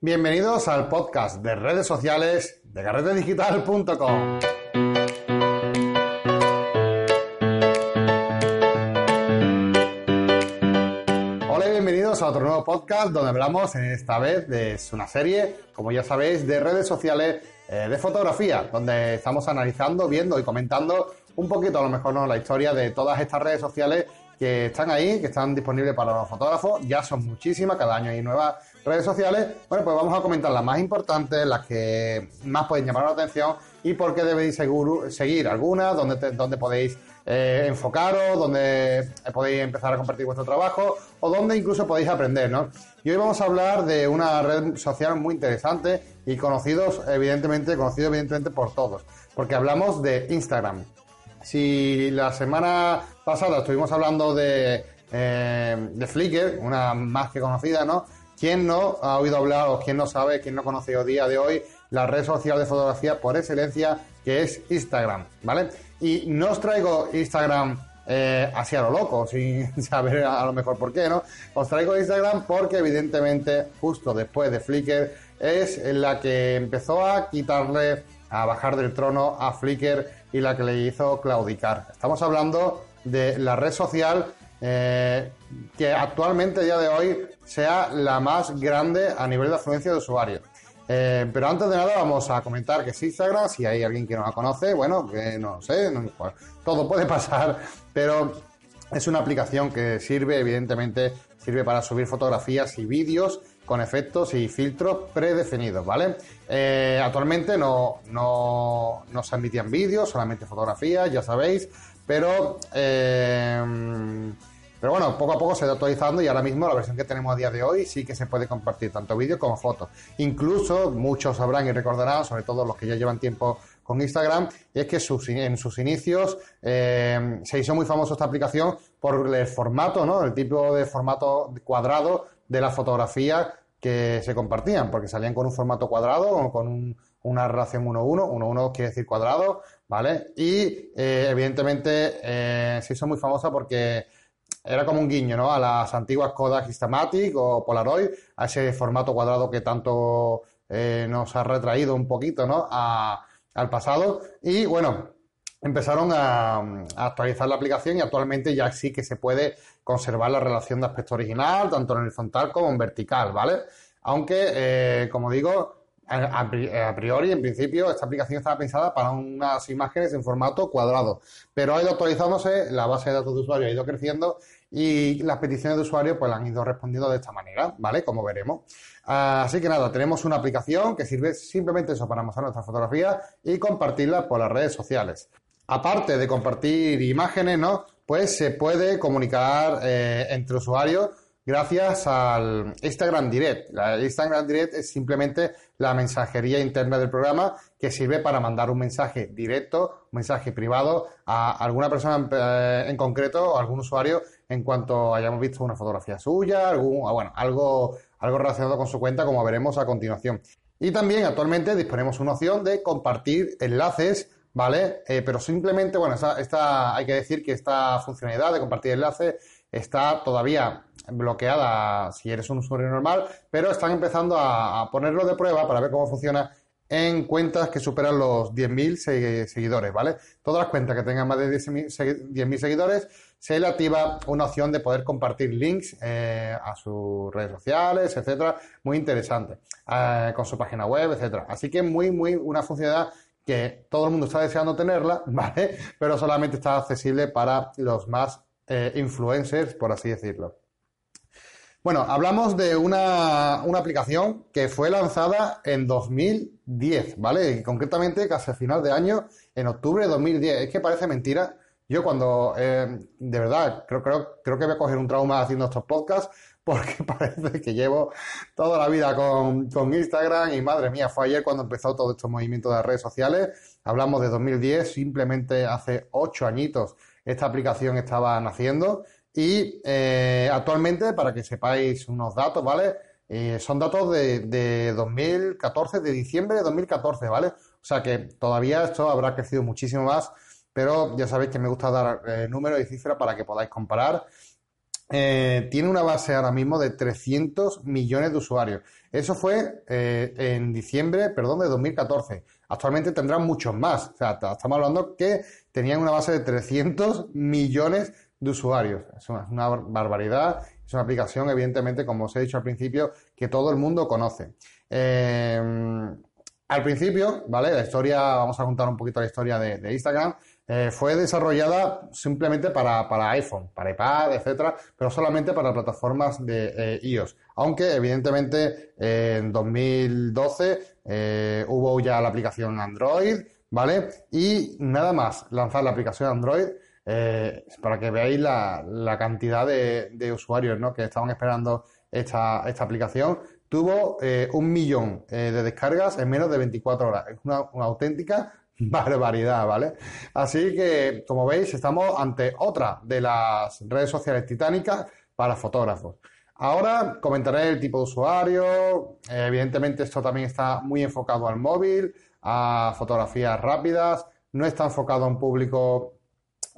Bienvenidos al podcast de redes sociales de carretedigital.com. Hola y bienvenidos a otro nuevo podcast donde hablamos esta vez de una serie, como ya sabéis, de redes sociales eh, de fotografía, donde estamos analizando, viendo y comentando un poquito a lo mejor no la historia de todas estas redes sociales que están ahí, que están disponibles para los fotógrafos. Ya son muchísimas, cada año hay nuevas redes sociales. Bueno, pues vamos a comentar las más importantes, las que más pueden llamar la atención y por qué debéis seguir algunas, donde, donde podéis eh, enfocaros, donde podéis empezar a compartir vuestro trabajo o donde incluso podéis aprender, ¿no? Y hoy vamos a hablar de una red social muy interesante y conocidos, evidentemente, conocido evidentemente por todos, porque hablamos de Instagram. Si la semana pasada estuvimos hablando de, eh, de Flickr, una más que conocida, ¿no? ¿Quién no ha oído hablar o quién no sabe, quién no conoce hoy día de hoy la red social de fotografía por excelencia que es Instagram, ¿vale? Y no os traigo Instagram eh, así a lo loco, sin saber a lo mejor por qué, ¿no? Os traigo Instagram porque evidentemente justo después de Flickr es la que empezó a quitarle, a bajar del trono a Flickr y la que le hizo claudicar. Estamos hablando de la red social eh, que actualmente, a día de hoy, sea la más grande a nivel de afluencia de usuarios. Eh, pero antes de nada vamos a comentar que es Instagram, si hay alguien que no la conoce, bueno, que no sé, todo puede pasar, pero es una aplicación que sirve, evidentemente, sirve para subir fotografías y vídeos con efectos y filtros predefinidos, ¿vale? Eh, actualmente no, no, no se emitían vídeos, solamente fotografías, ya sabéis, pero, eh, pero bueno, poco a poco se va actualizando y ahora mismo la versión que tenemos a día de hoy sí que se puede compartir tanto vídeos como fotos. Incluso muchos sabrán y recordarán, sobre todo los que ya llevan tiempo con Instagram, es que en sus inicios eh, se hizo muy famoso esta aplicación por el formato, ¿no? El tipo de formato cuadrado de la fotografía que se compartían, porque salían con un formato cuadrado o con una relación 1-1, 1-1 quiere decir cuadrado, ¿vale? Y eh, evidentemente eh, se hizo muy famosa porque era como un guiño, ¿no? A las antiguas Kodak Instamatic o Polaroid, a ese formato cuadrado que tanto eh, nos ha retraído un poquito, ¿no? al pasado. Y bueno, empezaron a, actualizar la aplicación y actualmente ya sí que se puede conservar la relación de aspecto original, tanto en horizontal como en vertical, ¿vale? Aunque, como digo, a, priori, en principio, esta aplicación estaba pensada para unas imágenes en formato cuadrado, pero ha ido actualizándose, la base de datos de usuario ha ido creciendo y las peticiones de usuario pues han ido respondiendo de esta manera, ¿vale? Como veremos. Así que nada, tenemos una aplicación que sirve simplemente eso para mostrar nuestras fotografías y compartirlas por las redes sociales. Aparte de compartir imágenes, ¿no? Pues se puede comunicar eh, entre usuarios gracias al Instagram Direct. El Instagram Direct es simplemente la mensajería interna del programa que sirve para mandar un mensaje directo, un mensaje privado a alguna persona en, eh, concreto o algún usuario en cuanto hayamos visto una fotografía suya, algún, bueno, algo, algo relacionado con su cuenta, como veremos a continuación. Y también actualmente disponemos una opción de compartir enlaces ¿vale? Eh, pero simplemente, bueno, esta, hay que decir que esta funcionalidad de compartir enlaces está todavía bloqueada si eres un usuario normal, pero están empezando a, ponerlo de prueba para ver cómo funciona en cuentas que superan los 10.000 seguidores, ¿vale? Todas las cuentas que tengan más de 10.000 seguidores, se le activa una opción de poder compartir links eh, a sus redes sociales, etcétera, muy interesante, eh, con su página web, etcétera. Así que muy, muy una funcionalidad que todo el mundo está deseando tenerla, ¿vale? Pero solamente está accesible para los más eh, influencers, por así decirlo. Bueno, hablamos de una, aplicación que fue lanzada en 2010, ¿vale? Y concretamente casi a final de año, en octubre de 2010. Es que parece mentira. Yo cuando, eh, de verdad, creo, creo, creo que voy a coger un trauma haciendo estos podcasts porque parece que llevo toda la vida con, con, Instagram y madre mía, fue ayer cuando empezó todo este movimiento de redes sociales. Hablamos de 2010, simplemente hace ocho añitos esta aplicación estaba naciendo y eh, actualmente, para que sepáis unos datos, ¿vale? Eh, son datos de, de 2014, de diciembre de 2014, ¿vale? O sea que todavía esto habrá crecido muchísimo más, pero ya sabéis que me gusta dar eh, números y cifras para que podáis comparar. tiene una base ahora mismo de 300 millones de usuarios. Eso fue en diciembre, perdón, de 2014. Actualmente tendrán muchos más. O sea, estamos hablando que tenían una base de 300 millones de usuarios. Es una, barbaridad. Es una aplicación, evidentemente, como os he dicho al principio, que todo el mundo conoce. Eh, al principio, ¿vale? La historia, vamos a contar un poquito la historia de Instagram. Eh, fue desarrollada simplemente para, para, iPhone, para iPad, etcétera, pero solamente para plataformas de eh, iOS. Aunque, evidentemente, en 2012 eh, hubo ya la aplicación Android, ¿vale? Y nada más lanzar la aplicación Android, para que veáis la, cantidad de, usuarios ¿no? que estaban esperando esta, aplicación, tuvo un millón de descargas en menos de 24 horas. Es una, una auténtica barbaridad, ¿vale? Así que, como veis, estamos ante otra de las redes sociales titánicas para fotógrafos. Ahora comentaré el tipo de usuario. evidentemente, esto también está muy enfocado al móvil, a fotografías rápidas. No está enfocado a un público,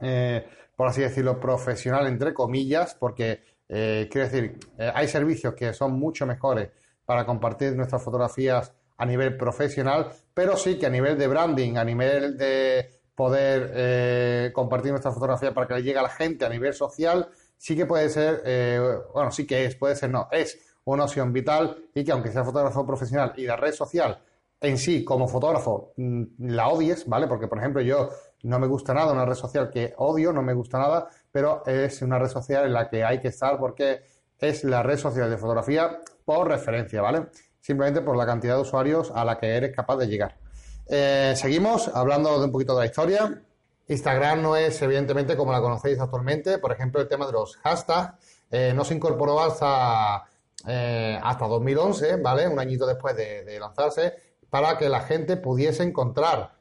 eh, por así decirlo, profesional, entre comillas, porque, eh, quiero decir, eh, hay servicios que son mucho mejores para compartir nuestras fotografías a nivel profesional, pero sí que a nivel de branding, a nivel de poder eh, compartir nuestra fotografía para que le llegue a la gente a nivel social, sí que puede ser, bueno, sí que es, puede ser no, es una opción vital y que aunque sea fotógrafo profesional y la red social en sí como fotógrafo mm, la odies, ¿vale? Porque, por ejemplo, yo no me gusta nada una red social que odio, no me gusta nada, pero es una red social en la que hay que estar porque es la red social de fotografía por referencia, ¿vale? simplemente por la cantidad de usuarios a la que eres capaz de llegar. Eh, seguimos hablando de un poquito de la historia. Instagram no es evidentemente como la conocéis actualmente. Por ejemplo, el tema de los hashtags eh, no se incorporó hasta, eh, hasta 2011, ¿vale? Un añito después de, lanzarse, para que la gente pudiese encontrar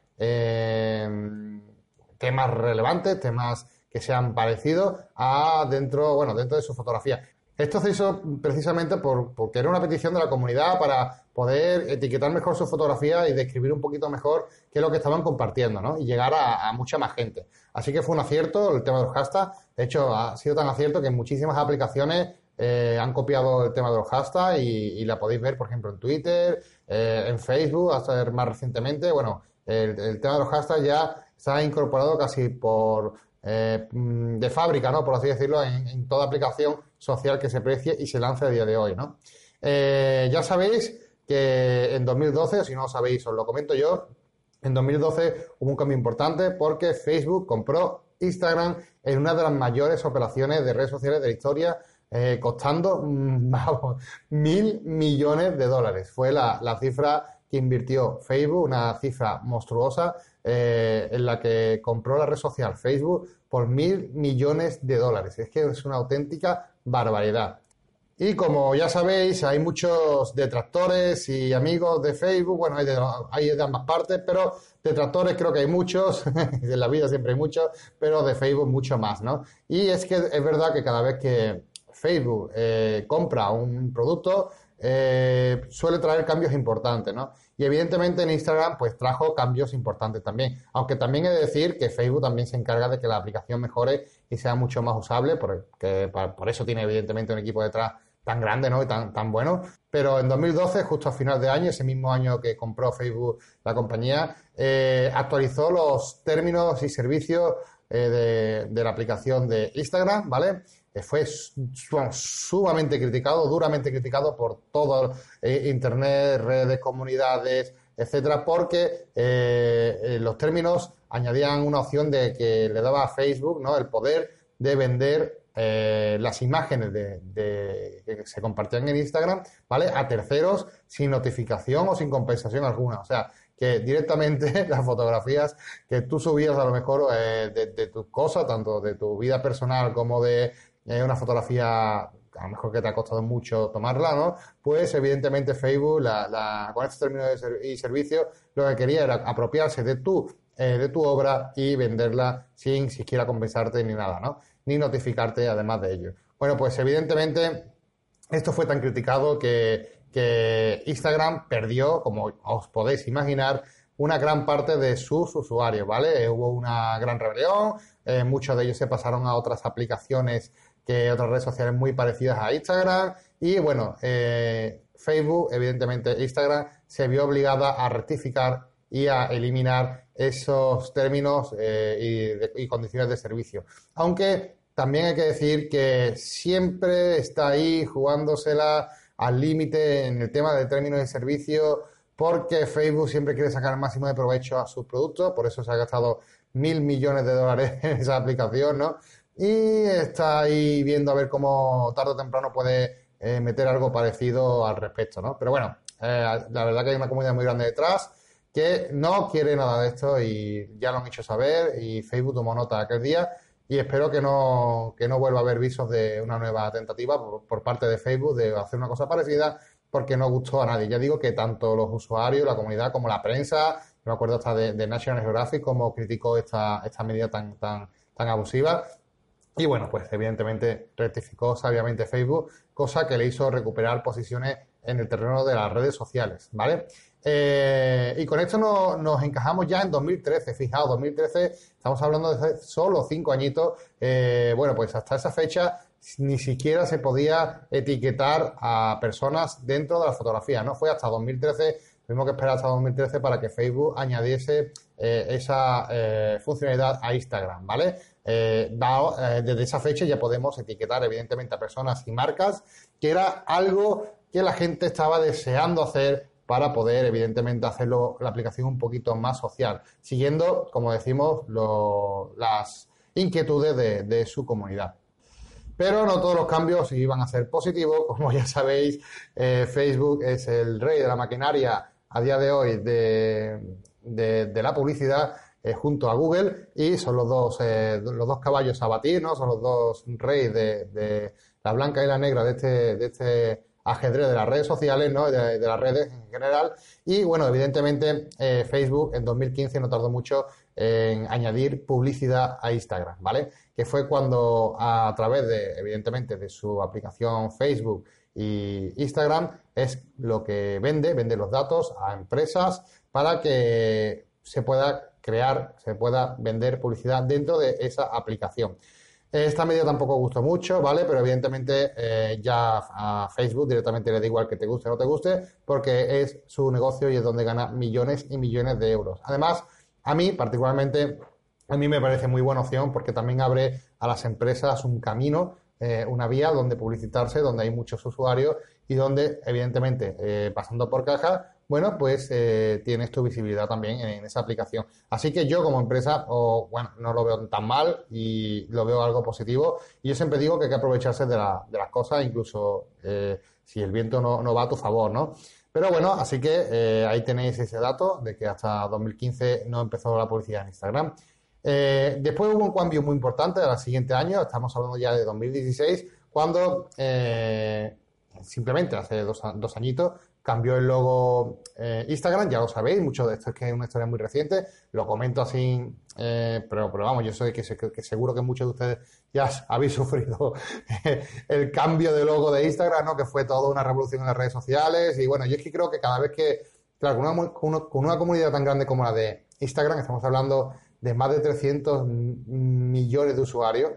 temas relevantes, temas que sean parecidos a dentro, bueno, dentro de su fotografía. Esto se hizo precisamente por, porque era una petición de la comunidad para poder etiquetar mejor su fotografía y describir un poquito mejor qué es lo que estaban compartiendo, ¿no? Y llegar a, mucha más gente. Así que fue un acierto el tema de los hashtags. De hecho, ha sido tan acierto que muchísimas aplicaciones eh, han copiado el tema de los hashtags y, la podéis ver, por ejemplo, en Twitter, eh, en Facebook, hasta más recientemente. Bueno, el, el tema de los hashtags ya ha incorporado casi por eh, mm, de fábrica, ¿no? Por así decirlo, en, toda aplicación social que se precie y se lance a día de hoy, ¿no? Eh, ya sabéis que en 2012, si no lo sabéis, os lo comento yo, en 2012 hubo un cambio importante porque Facebook compró Instagram en una de las mayores operaciones de redes sociales de la historia, eh, costando mm, mil millones de dólares. Fue la, la cifra que invirtió Facebook, una cifra monstruosa eh, en la que compró la red social Facebook por mil millones de dólares. Es que es una auténtica barbaridad. Y como ya sabéis, hay muchos detractores y amigos de Facebook, bueno, hay de, hay de ambas partes, pero detractores creo que hay muchos, en la vida siempre hay muchos, pero de Facebook mucho más, ¿no? Y es que es verdad que cada vez que Facebook eh, compra un producto, eh, suele traer cambios importantes, ¿no? Y evidentemente en Instagram pues trajo cambios importantes también. Aunque también he de decir que Facebook también se encarga de que la aplicación mejore y sea mucho más usable, porque por eso tiene evidentemente un equipo detrás tan grande ¿no? y tan, tan bueno. Pero en 2012, justo a final de año, ese mismo año que compró Facebook la compañía, eh, actualizó los términos y servicios de, de, la aplicación de Instagram, ¿vale? fue sumamente criticado, duramente criticado por todo eh, Internet, redes, comunidades, etcétera, porque eh, eh, los términos añadían una opción de que le daba a Facebook ¿no? el poder de vender las imágenes de, que se compartían en Instagram, ¿vale? A terceros sin notificación o sin compensación alguna. O sea, que directamente las fotografías que tú subías a lo mejor de, de tus cosas, tanto de tu vida personal como de es una fotografía a lo mejor que te ha costado mucho tomarla, ¿no? Pues evidentemente Facebook, la, con estos términos y servicios, lo que quería era apropiarse de tu, eh, de tu obra y venderla sin siquiera compensarte ni nada, ¿no? Ni notificarte además de ello. Bueno, pues evidentemente esto fue tan criticado que, que Instagram perdió, como os podéis imaginar, una gran parte de sus usuarios, ¿vale? hubo una gran rebelión, eh, muchos de ellos se pasaron a otras aplicaciones que otras redes sociales muy parecidas a Instagram. Y bueno, eh, Facebook, evidentemente Instagram, se vio obligada a rectificar y a eliminar esos términos eh, y, y, condiciones de servicio. Aunque también hay que decir que siempre está ahí jugándosela al límite en el tema de términos de servicio porque Facebook siempre quiere sacar el máximo de provecho a sus productos, por eso se ha gastado mil millones de dólares en esa aplicación, ¿no? Y está ahí viendo a ver cómo tarde o temprano puede eh, meter algo parecido al respecto, ¿no? Pero bueno, eh, la verdad que hay una comunidad muy grande detrás que no quiere nada de esto y ya lo han hecho saber y Facebook tomó nota aquel día y espero que no, que no vuelva a haber visos de una nueva tentativa por, parte de Facebook de hacer una cosa parecida porque no gustó a nadie. Ya digo que tanto los usuarios, la comunidad, como la prensa, me acuerdo hasta de, National Geographic, como criticó esta, esta medida tan, tan, tan abusiva. Y bueno, pues evidentemente rectificó sabiamente Facebook, cosa que le hizo recuperar posiciones en el terreno de las redes sociales, ¿vale? Eh, y con esto nos encajamos ya en 2013. Fijaos, 2013, estamos hablando de solo cinco añitos. Eh, bueno, pues hasta esa fecha ni siquiera se podía etiquetar a personas dentro de la fotografía, ¿no? Fue hasta 2013, tuvimos que esperar hasta 2013 para que Facebook añadiese eh, esa funcionalidad a Instagram, ¿vale? Desde esa fecha ya podemos etiquetar evidentemente a personas y marcas, que era algo que la gente estaba deseando hacer para poder, evidentemente, hacerlo la aplicación un poquito más social, siguiendo, como decimos, las inquietudes de su comunidad. Pero no todos los cambios iban a ser positivos. Como ya sabéis, eh, Facebook es el rey de la maquinaria a día de hoy de, de, la publicidad eh, junto a Google y son los dos, eh, los dos caballos a batir, ¿no? Son los dos reyes de, de, la blanca y la negra de este, de este ajedrez de las redes sociales, ¿no? De, las redes en general. Y bueno, evidentemente Facebook en 2015 no tardó mucho en añadir publicidad a Instagram, ¿vale? Que fue cuando a través de, evidentemente, de su aplicación Facebook y Instagram es lo que vende, vende los datos a empresas para que se pueda crear, se pueda vender publicidad dentro de esa aplicación. Esta medida tampoco gustó mucho, ¿vale? Pero evidentemente eh, ya a Facebook directamente le da igual que te guste o no te guste, porque es su negocio y es donde gana millones y millones de euros. Además, a mí, particularmente, a mí me parece muy buena opción porque también abre a las empresas un camino, eh, una vía donde publicitarse, donde hay muchos usuarios y donde, evidentemente, eh, pasando por caja, bueno, pues eh, tienes tu visibilidad también en, esa aplicación. Así que yo como empresa, bueno, no lo veo tan mal y lo veo algo positivo. Y yo siempre digo que hay que aprovecharse de, las cosas, incluso si el viento no, va a tu favor, ¿no? Pero bueno, así que eh, ahí tenéis ese dato de que hasta 2015 no empezó la publicidad en Instagram. Eh, después hubo un cambio muy importante al siguiente año, estamos hablando ya de 2016, cuando eh, simplemente hace dos, dos añitos cambió el logo eh, Instagram, ya lo sabéis, mucho de esto es que es una historia muy reciente, lo comento así, eh, pero, pero vamos, yo sé que, que, seguro que muchos de ustedes ya habéis sufrido el cambio de logo de Instagram, ¿no? que fue toda una revolución en las redes sociales, y bueno, yo es que creo que cada vez que, claro, con una, con una comunidad tan grande como la de Instagram, estamos hablando de más de 300 millones de usuarios,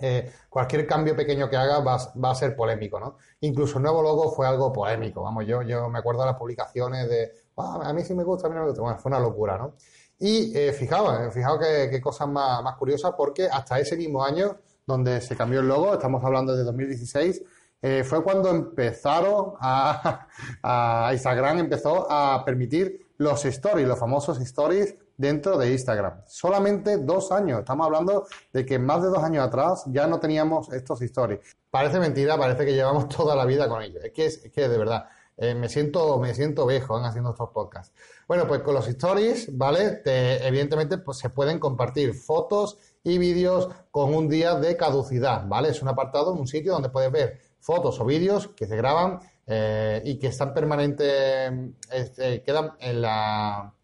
eh, cualquier cambio pequeño que haga va, a ser polémico, ¿no? Incluso el nuevo logo fue algo polémico, vamos, yo, yo me acuerdo de las publicaciones de, ah, a mí sí me gusta, a mí no me gusta, bueno, fue una locura, ¿no? Y eh, fijaos, eh, fijaos qué, cosas más, más curiosas, porque hasta ese mismo año, donde se cambió el logo, estamos hablando de 2016, eh, fue cuando empezaron a, a, Instagram empezó a permitir los stories, los famosos stories dentro de Instagram. Solamente dos años. Estamos hablando de que más de dos años atrás ya no teníamos estos stories. Parece mentira, parece que llevamos toda la vida con ellos. Es que, es, que de verdad, eh, me siento, me siento viejo haciendo estos podcasts. Bueno, pues con los stories, ¿vale? evidentemente, pues se pueden compartir fotos y vídeos con un día de caducidad, ¿vale? Es un apartado, un sitio donde puedes ver fotos o vídeos que se graban eh, y que están permanentes, este, quedan en la,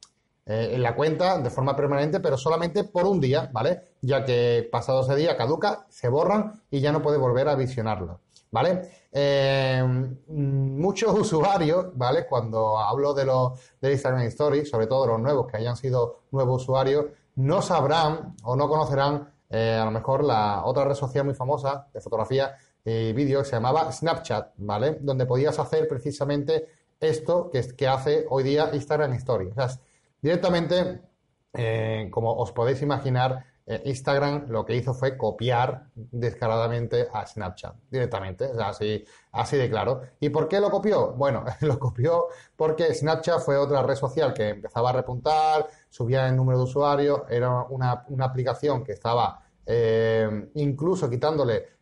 eh, en la cuenta de forma permanente, pero solamente por un día, ¿vale? Ya que pasado ese día caduca, se borran y ya no puede volver a visionarlo, ¿vale? Eh, muchos usuarios, ¿vale? Cuando hablo de los de Instagram Stories, sobre todo los nuevos que hayan sido nuevos usuarios, no sabrán o no conocerán eh, a lo mejor la otra red social muy famosa de fotografía y vídeo que se llamaba Snapchat, ¿vale? Donde podías hacer precisamente esto que, que hace hoy día Instagram Stories. O sea, directamente, eh, como os podéis imaginar, eh, Instagram lo que hizo fue copiar descaradamente a Snapchat directamente, o sea, así, así de claro. ¿Y por qué lo copió? Bueno, lo copió porque Snapchat fue otra red social que empezaba a repuntar, subía el número de usuarios, era una, aplicación que estaba eh, incluso quitándole,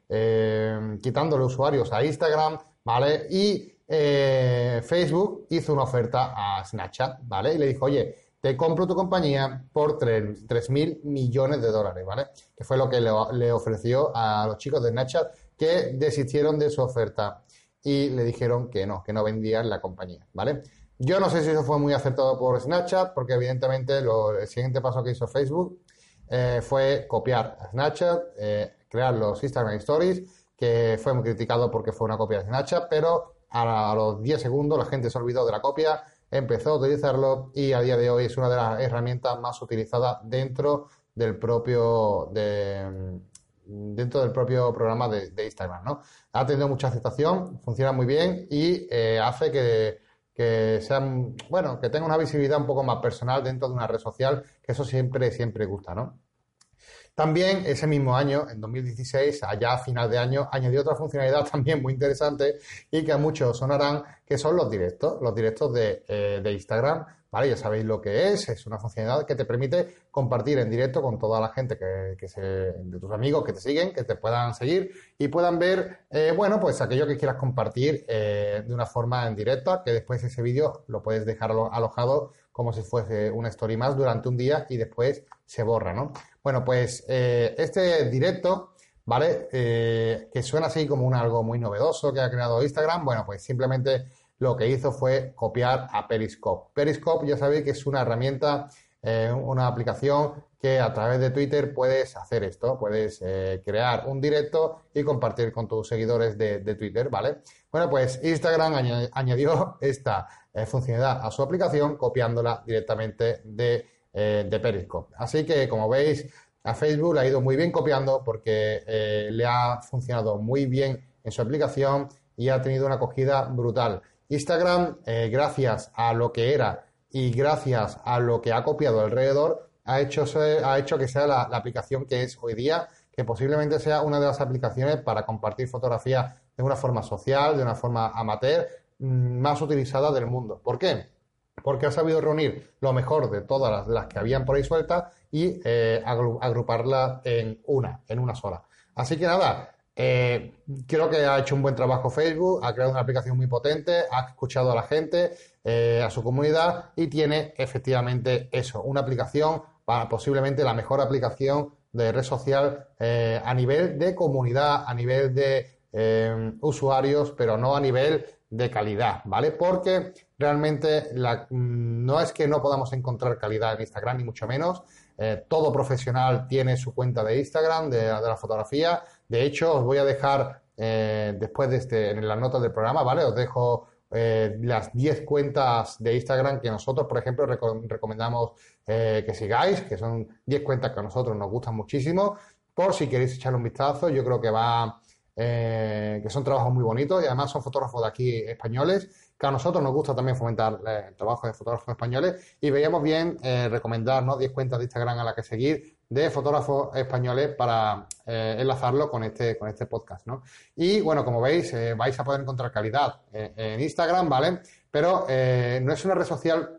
quitándole usuarios a Instagram, ¿vale? Y Facebook hizo una oferta a Snapchat, ¿vale? Y le dijo, oye, te compro tu compañía por 3 mil millones de dólares, ¿vale? Que fue lo que le, ofreció a los chicos de Snapchat que desistieron de su oferta y le dijeron que no, que no vendían la compañía, ¿vale? Yo no sé si eso fue muy acertado por Snapchat, porque evidentemente el siguiente paso que hizo Facebook eh, fue copiar a Snapchat, eh, crear los Instagram Stories, que fue muy criticado porque fue una copia de Snapchat, pero a, a los 10 segundos la gente se olvidó de la copia empezó a utilizarlo y a día de hoy es una de las herramientas más utilizadas dentro del propio dentro del propio programa de, Instagram, ¿no? Ha tenido mucha aceptación, funciona muy bien y eh, hace que, que bueno, que tenga una visibilidad un poco más personal dentro de una red social, que eso siempre, siempre gusta, ¿no? También ese mismo año, en 2016, allá a final de año, añadió otra funcionalidad también muy interesante y que a muchos sonarán, que son los directos, los directos de, eh, de Instagram. ¿Vale? Ya sabéis lo que es, es una funcionalidad que te permite compartir en directo con toda la gente que, se, de tus amigos que te siguen, que te puedan seguir y puedan ver, eh, bueno, pues aquello que quieras compartir eh, de una forma en directa, que después ese vídeo lo puedes dejar alojado como si fuese una story más durante un día y después se borra, ¿no? Bueno, pues eh, este directo, ¿vale? Eh, que suena así como un algo muy novedoso que ha creado Instagram, bueno, pues simplemente lo que hizo fue copiar a Periscope. Periscope ya sabéis que es una herramienta, eh, una aplicación que a través de Twitter puedes hacer esto, puedes crear un directo y compartir con tus seguidores de, Twitter, ¿vale? Bueno, pues Instagram añadió esta funcionalidad a su aplicación copiándola directamente de eh, de Periscope. Así que, como veis, a Facebook le ha ido muy bien copiando porque eh, le ha funcionado muy bien en su aplicación y ha tenido una acogida brutal. Instagram, eh, gracias a lo que era y gracias a lo que ha copiado alrededor, ha hecho, ha hecho que sea la, aplicación que es hoy día, que posiblemente sea una de las aplicaciones para compartir fotografías de una forma social, de una forma amateur, mm, más utilizada del mundo. ¿Por qué? porque ha sabido reunir lo mejor de todas las, que habían por ahí sueltas y eh, agruparlas en una, en una sola. Así que nada, eh, creo que ha hecho un buen trabajo Facebook, ha creado una aplicación muy potente, ha escuchado a la gente, eh, a su comunidad y tiene efectivamente eso, una aplicación para posiblemente la mejor aplicación de red social a nivel de comunidad, a nivel de usuarios, pero no a nivel de calidad, ¿vale? Porque realmente mm, no es que no podamos encontrar calidad en Instagram, ni mucho menos. Eh, todo profesional tiene su cuenta de Instagram, de, la fotografía. De hecho, os voy a dejar eh, después de este, en las notas del programa, ¿vale? Os dejo eh, las 10 cuentas de Instagram que nosotros, por ejemplo, recomendamos que sigáis, que son 10 cuentas que a nosotros nos gustan muchísimo. Por si queréis echarle un vistazo, yo creo que va eh, que son trabajos muy bonitos y además son fotógrafos de aquí españoles, que a nosotros nos gusta también fomentar eh, el trabajo de fotógrafos españoles y veíamos bien eh, recomendarnos 10 cuentas de Instagram a las que seguir de fotógrafos españoles para enlazarlo con este, con este podcast, ¿no? Y bueno, como veis, vais a poder encontrar calidad en Instagram, ¿vale? Pero no es una red social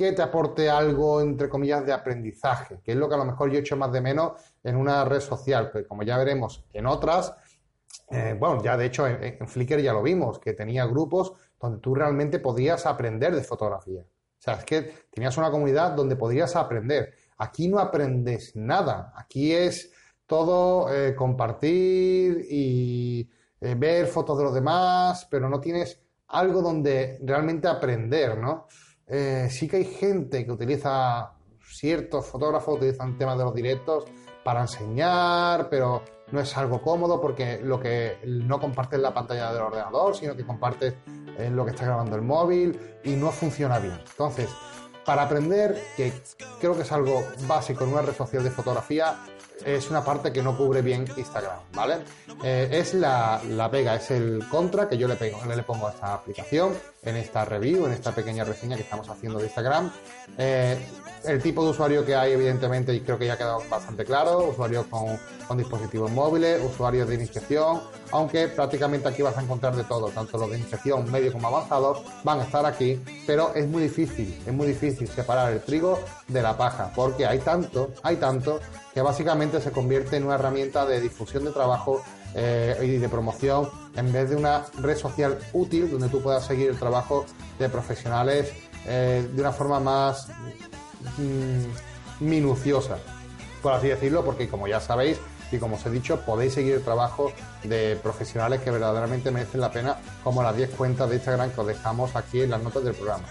que te aporte algo, entre comillas, de aprendizaje, que es lo que a lo mejor yo he hecho más de menos en una red social, que como ya veremos en otras, eh, bueno, ya de hecho en, Flickr ya lo vimos, que tenía grupos donde tú realmente podías aprender de fotografía. O sea, es que tenías una comunidad donde podías aprender. Aquí no aprendes nada. Aquí es todo eh, compartir y eh, ver fotos de los demás, pero no tienes algo donde realmente aprender, ¿no? sí que hay gente que utiliza, ciertos fotógrafos utilizan temas de los directos para enseñar, pero no es algo cómodo porque lo que no compartes la pantalla del ordenador, sino que compartes lo que está grabando el móvil y no funciona bien. Entonces, para aprender, que creo que es algo básico en una red social de fotografía, es una parte que no cubre bien Instagram, ¿vale? Eh, es la, la, pega, es el contra que yo le, pego, le pongo a esta aplicación, en esta review, en esta pequeña reseña que estamos haciendo de Instagram. Eh, el tipo de usuario que hay, evidentemente, y creo que ya ha quedado bastante claro, usuarios con, dispositivos móviles, usuarios de iniciación, aunque prácticamente aquí vas a encontrar de todo, tanto los de iniciación medio como avanzados van a estar aquí, pero es muy difícil, es muy difícil separar el trigo de la paja, porque hay tanto, hay tanto, que básicamente se convierte en una herramienta de difusión de trabajo eh, y de promoción en vez de una red social útil donde tú puedas seguir el trabajo de profesionales eh, de una forma más mm, minuciosa, por así decirlo, porque como ya sabéis y como os he dicho, podéis seguir el trabajo de profesionales que verdaderamente merecen la pena, como las 10 cuentas de Instagram que os dejamos aquí en las notas del programa.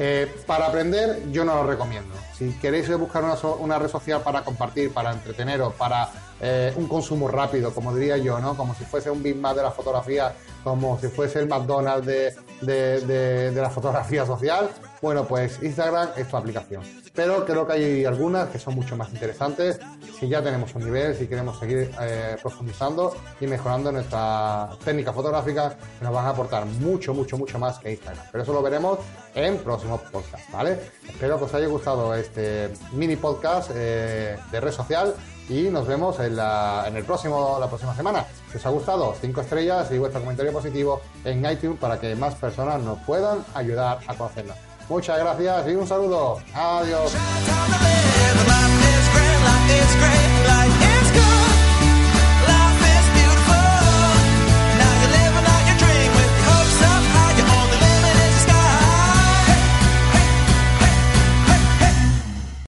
Eh, para aprender, yo no lo recomiendo. Si queréis buscar una, red social para compartir, para entreteneros, para eh, un consumo rápido, como diría yo, ¿no? Como si fuese un Big Mac de la fotografía, como si fuese el McDonald's de, de, la fotografía social. Bueno, pues Instagram es tu aplicación. Pero creo que hay algunas que son mucho más interesantes si ya tenemos un nivel, si queremos seguir eh, profundizando y mejorando nuestra técnica fotográfica, que nos van a aportar mucho, mucho, mucho más que Instagram. Pero eso lo veremos en próximos podcasts, ¿vale? Espero que os haya gustado este mini podcast eh, de red social y nos vemos en, la, el próximo, la próxima semana. Si os ha gustado, 5 estrellas y vuestro comentario positivo en iTunes para que más personas nos puedan ayudar a conocerla. Muchas gracias y un saludo. Adiós.